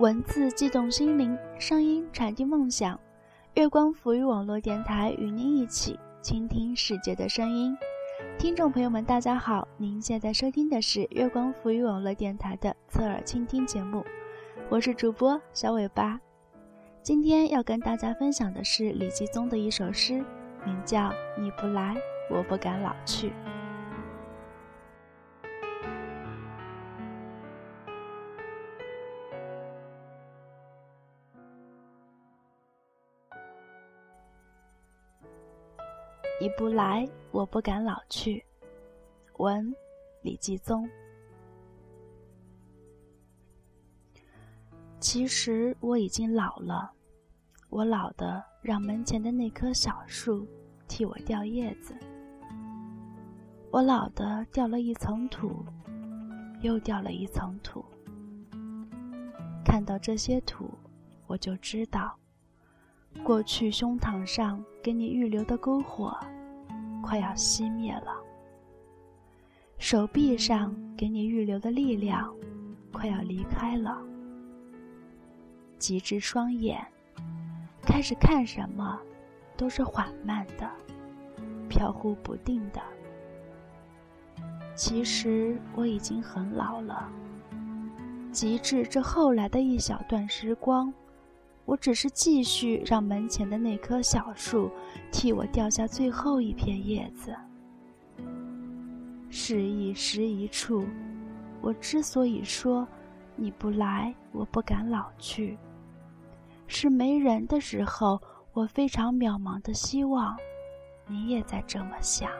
文字激动心灵，声音传递梦想。月光浮于网络电台与您一起倾听世界的声音。听众朋友们，大家好，您现在收听的是月光浮于网络电台的侧耳倾听节目，我是主播小尾巴。今天要跟大家分享的是李继宗的一首诗，名叫《你不来，我不敢老去》。你不来，我不敢老去。文，李继宗。其实我已经老了，我老的让门前的那棵小树替我掉叶子，我老的掉了一层土，又掉了一层土。看到这些土，我就知道。过去胸膛上给你预留的篝火，快要熄灭了；手臂上给你预留的力量，快要离开了。极致双眼，开始看什么，都是缓慢的、飘忽不定的。其实我已经很老了。极致这后来的一小段时光。我只是继续让门前的那棵小树替我掉下最后一片叶子。事已时一处，我之所以说你不来，我不敢老去，是没人的时候，我非常渺茫的希望，你也在这么想。